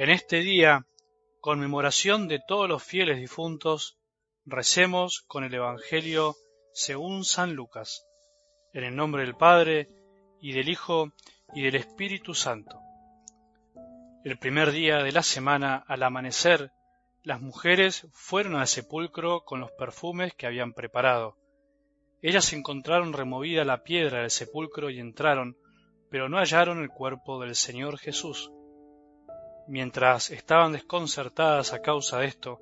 En este día, conmemoración de todos los fieles difuntos, recemos con el Evangelio según San Lucas, en el nombre del Padre, y del Hijo, y del Espíritu Santo. El primer día de la semana, al amanecer, las mujeres fueron al sepulcro con los perfumes que habían preparado. Ellas encontraron removida la piedra del sepulcro y entraron, pero no hallaron el cuerpo del Señor Jesús. Mientras estaban desconcertadas a causa de esto,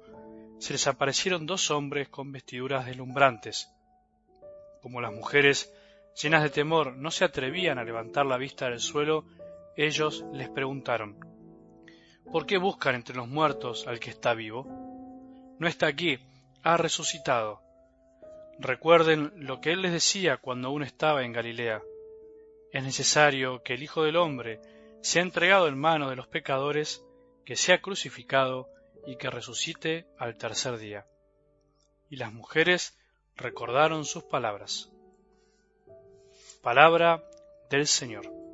se les aparecieron dos hombres con vestiduras deslumbrantes. Como las mujeres, llenas de temor, no se atrevían a levantar la vista del suelo, ellos les preguntaron, ¿Por qué buscan entre los muertos al que está vivo? No está aquí, ha resucitado. Recuerden lo que él les decía cuando aún estaba en Galilea. Es necesario que el Hijo del Hombre sea entregado en manos de los pecadores, que sea crucificado y que resucite al tercer día. Y las mujeres recordaron sus palabras. Palabra del Señor.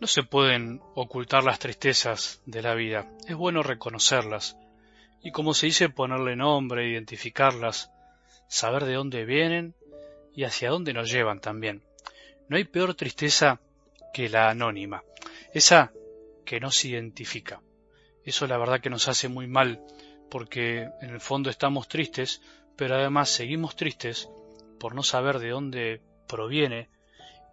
No se pueden ocultar las tristezas de la vida, es bueno reconocerlas, y como se dice ponerle nombre, identificarlas, saber de dónde vienen y hacia dónde nos llevan también. No hay peor tristeza que la anónima, esa que no se identifica. Eso la verdad que nos hace muy mal, porque en el fondo estamos tristes, pero además seguimos tristes por no saber de dónde proviene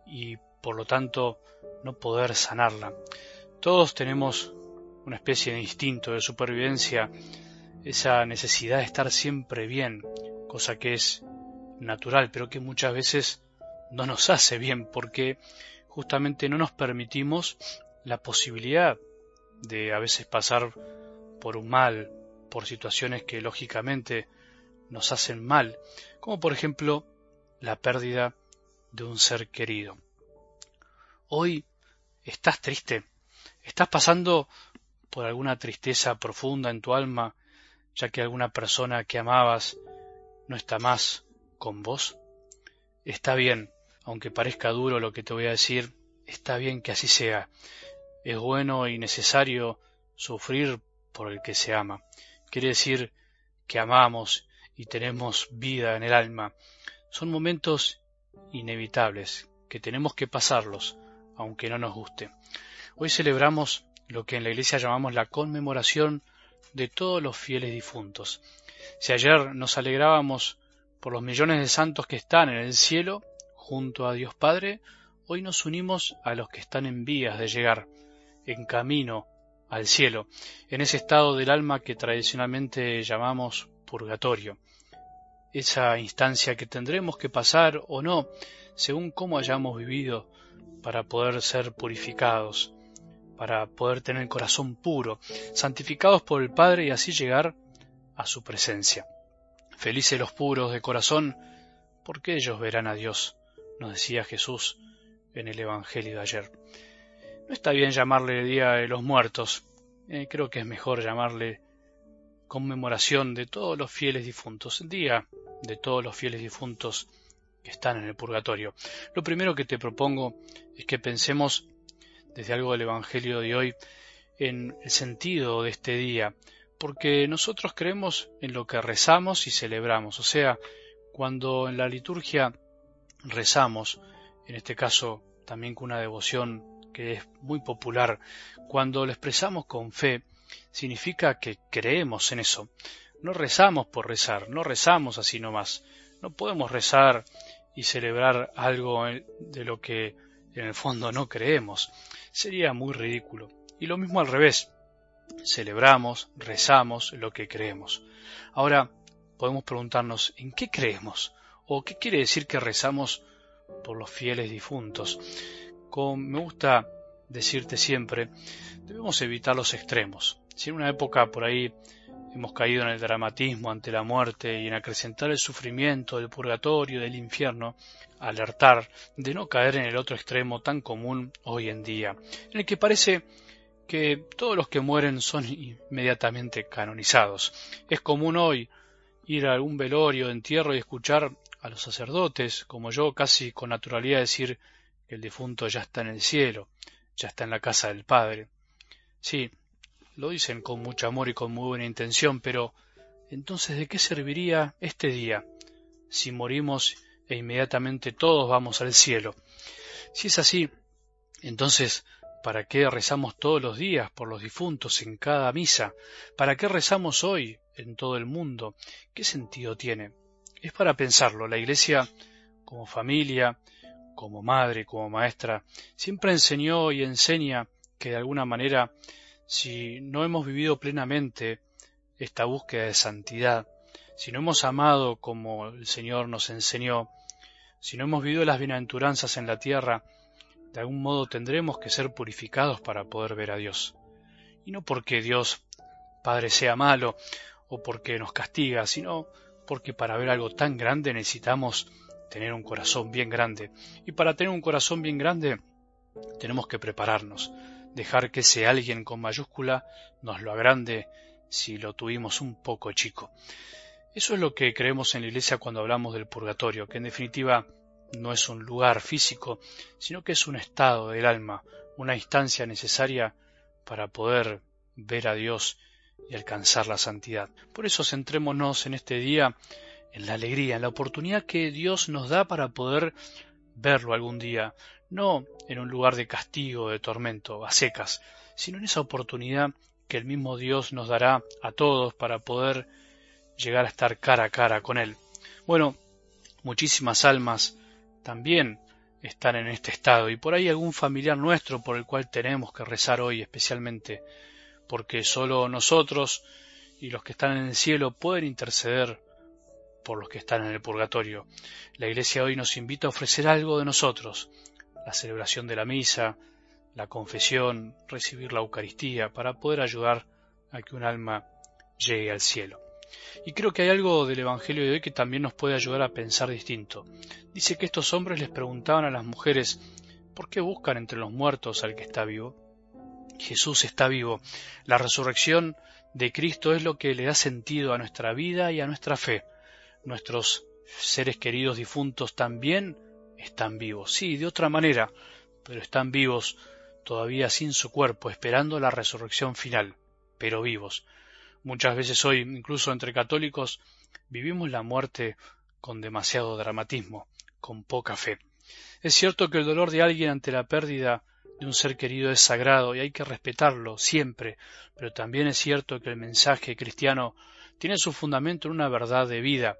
y por lo tanto no poder sanarla. Todos tenemos una especie de instinto de supervivencia, esa necesidad de estar siempre bien, cosa que es natural, pero que muchas veces no nos hace bien porque justamente no nos permitimos la posibilidad de a veces pasar por un mal, por situaciones que lógicamente nos hacen mal, como por ejemplo la pérdida de un ser querido. Hoy estás triste, estás pasando por alguna tristeza profunda en tu alma, ya que alguna persona que amabas no está más con vos. Está bien, aunque parezca duro lo que te voy a decir, está bien que así sea. Es bueno y necesario sufrir por el que se ama. Quiere decir que amamos y tenemos vida en el alma. Son momentos inevitables, que tenemos que pasarlos, aunque no nos guste. Hoy celebramos lo que en la Iglesia llamamos la conmemoración de todos los fieles difuntos. Si ayer nos alegrábamos por los millones de santos que están en el cielo, junto a Dios Padre, hoy nos unimos a los que están en vías de llegar, en camino al cielo, en ese estado del alma que tradicionalmente llamamos purgatorio, esa instancia que tendremos que pasar o no, según cómo hayamos vivido para poder ser purificados, para poder tener el corazón puro, santificados por el Padre y así llegar a su presencia. Felices los puros de corazón, porque ellos verán a Dios, nos decía Jesús en el Evangelio de ayer. No está bien llamarle Día de los Muertos, eh, creo que es mejor llamarle conmemoración de todos los fieles difuntos, Día de todos los fieles difuntos que están en el purgatorio. Lo primero que te propongo es que pensemos desde algo del Evangelio de hoy en el sentido de este día, porque nosotros creemos en lo que rezamos y celebramos, o sea, cuando en la liturgia rezamos, en este caso también con una devoción que es muy popular, cuando lo expresamos con fe, significa que creemos en eso. No rezamos por rezar, no rezamos así nomás. No podemos rezar y celebrar algo de lo que en el fondo no creemos. Sería muy ridículo. Y lo mismo al revés. Celebramos, rezamos lo que creemos. Ahora podemos preguntarnos ¿en qué creemos? ¿O qué quiere decir que rezamos por los fieles difuntos? Como me gusta decirte siempre, debemos evitar los extremos. Si en una época por ahí Hemos caído en el dramatismo ante la muerte y en acrecentar el sufrimiento del purgatorio, del infierno, alertar de no caer en el otro extremo tan común hoy en día, en el que parece que todos los que mueren son inmediatamente canonizados. Es común hoy ir a algún velorio, entierro y escuchar a los sacerdotes, como yo, casi con naturalidad decir que el difunto ya está en el cielo, ya está en la casa del Padre. Sí, lo dicen con mucho amor y con muy buena intención, pero entonces ¿de qué serviría este día si morimos e inmediatamente todos vamos al cielo? Si es así, entonces ¿Para qué rezamos todos los días por los difuntos en cada misa? ¿Para qué rezamos hoy en todo el mundo? ¿Qué sentido tiene? Es para pensarlo. La Iglesia, como familia, como madre, como maestra, siempre enseñó y enseña que de alguna manera, si no hemos vivido plenamente esta búsqueda de santidad, si no hemos amado como el Señor nos enseñó, si no hemos vivido las bienaventuranzas en la tierra, de algún modo tendremos que ser purificados para poder ver a Dios. Y no porque Dios Padre sea malo o porque nos castiga, sino porque para ver algo tan grande necesitamos tener un corazón bien grande. Y para tener un corazón bien grande tenemos que prepararnos, dejar que ese alguien con mayúscula nos lo agrande si lo tuvimos un poco chico. Eso es lo que creemos en la Iglesia cuando hablamos del purgatorio, que en definitiva no es un lugar físico, sino que es un estado del alma, una instancia necesaria para poder ver a Dios y alcanzar la santidad. Por eso centrémonos en este día en la alegría, en la oportunidad que Dios nos da para poder verlo algún día, no en un lugar de castigo, de tormento, a secas, sino en esa oportunidad que el mismo Dios nos dará a todos para poder llegar a estar cara a cara con Él. Bueno, muchísimas almas también están en este estado y por ahí algún familiar nuestro por el cual tenemos que rezar hoy especialmente porque solo nosotros y los que están en el cielo pueden interceder por los que están en el purgatorio. La Iglesia hoy nos invita a ofrecer algo de nosotros, la celebración de la misa, la confesión, recibir la Eucaristía, para poder ayudar a que un alma llegue al cielo. Y creo que hay algo del Evangelio de hoy que también nos puede ayudar a pensar distinto. Dice que estos hombres les preguntaban a las mujeres, ¿por qué buscan entre los muertos al que está vivo? Jesús está vivo. La resurrección de Cristo es lo que le da sentido a nuestra vida y a nuestra fe. Nuestros seres queridos difuntos también están vivos. Sí, de otra manera, pero están vivos todavía sin su cuerpo, esperando la resurrección final, pero vivos. Muchas veces hoy, incluso entre católicos, vivimos la muerte con demasiado dramatismo, con poca fe. Es cierto que el dolor de alguien ante la pérdida de un ser querido es sagrado y hay que respetarlo siempre, pero también es cierto que el mensaje cristiano tiene su fundamento en una verdad de vida,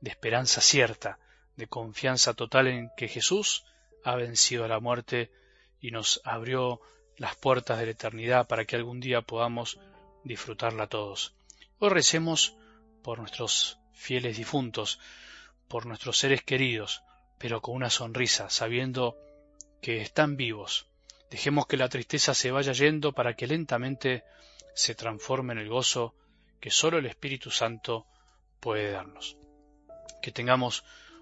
de esperanza cierta, de confianza total en que Jesús ha vencido a la muerte y nos abrió las puertas de la eternidad para que algún día podamos disfrutarla todos. Hoy recemos por nuestros fieles difuntos, por nuestros seres queridos, pero con una sonrisa, sabiendo que están vivos. Dejemos que la tristeza se vaya yendo para que lentamente se transforme en el gozo que sólo el Espíritu Santo puede darnos. Que tengamos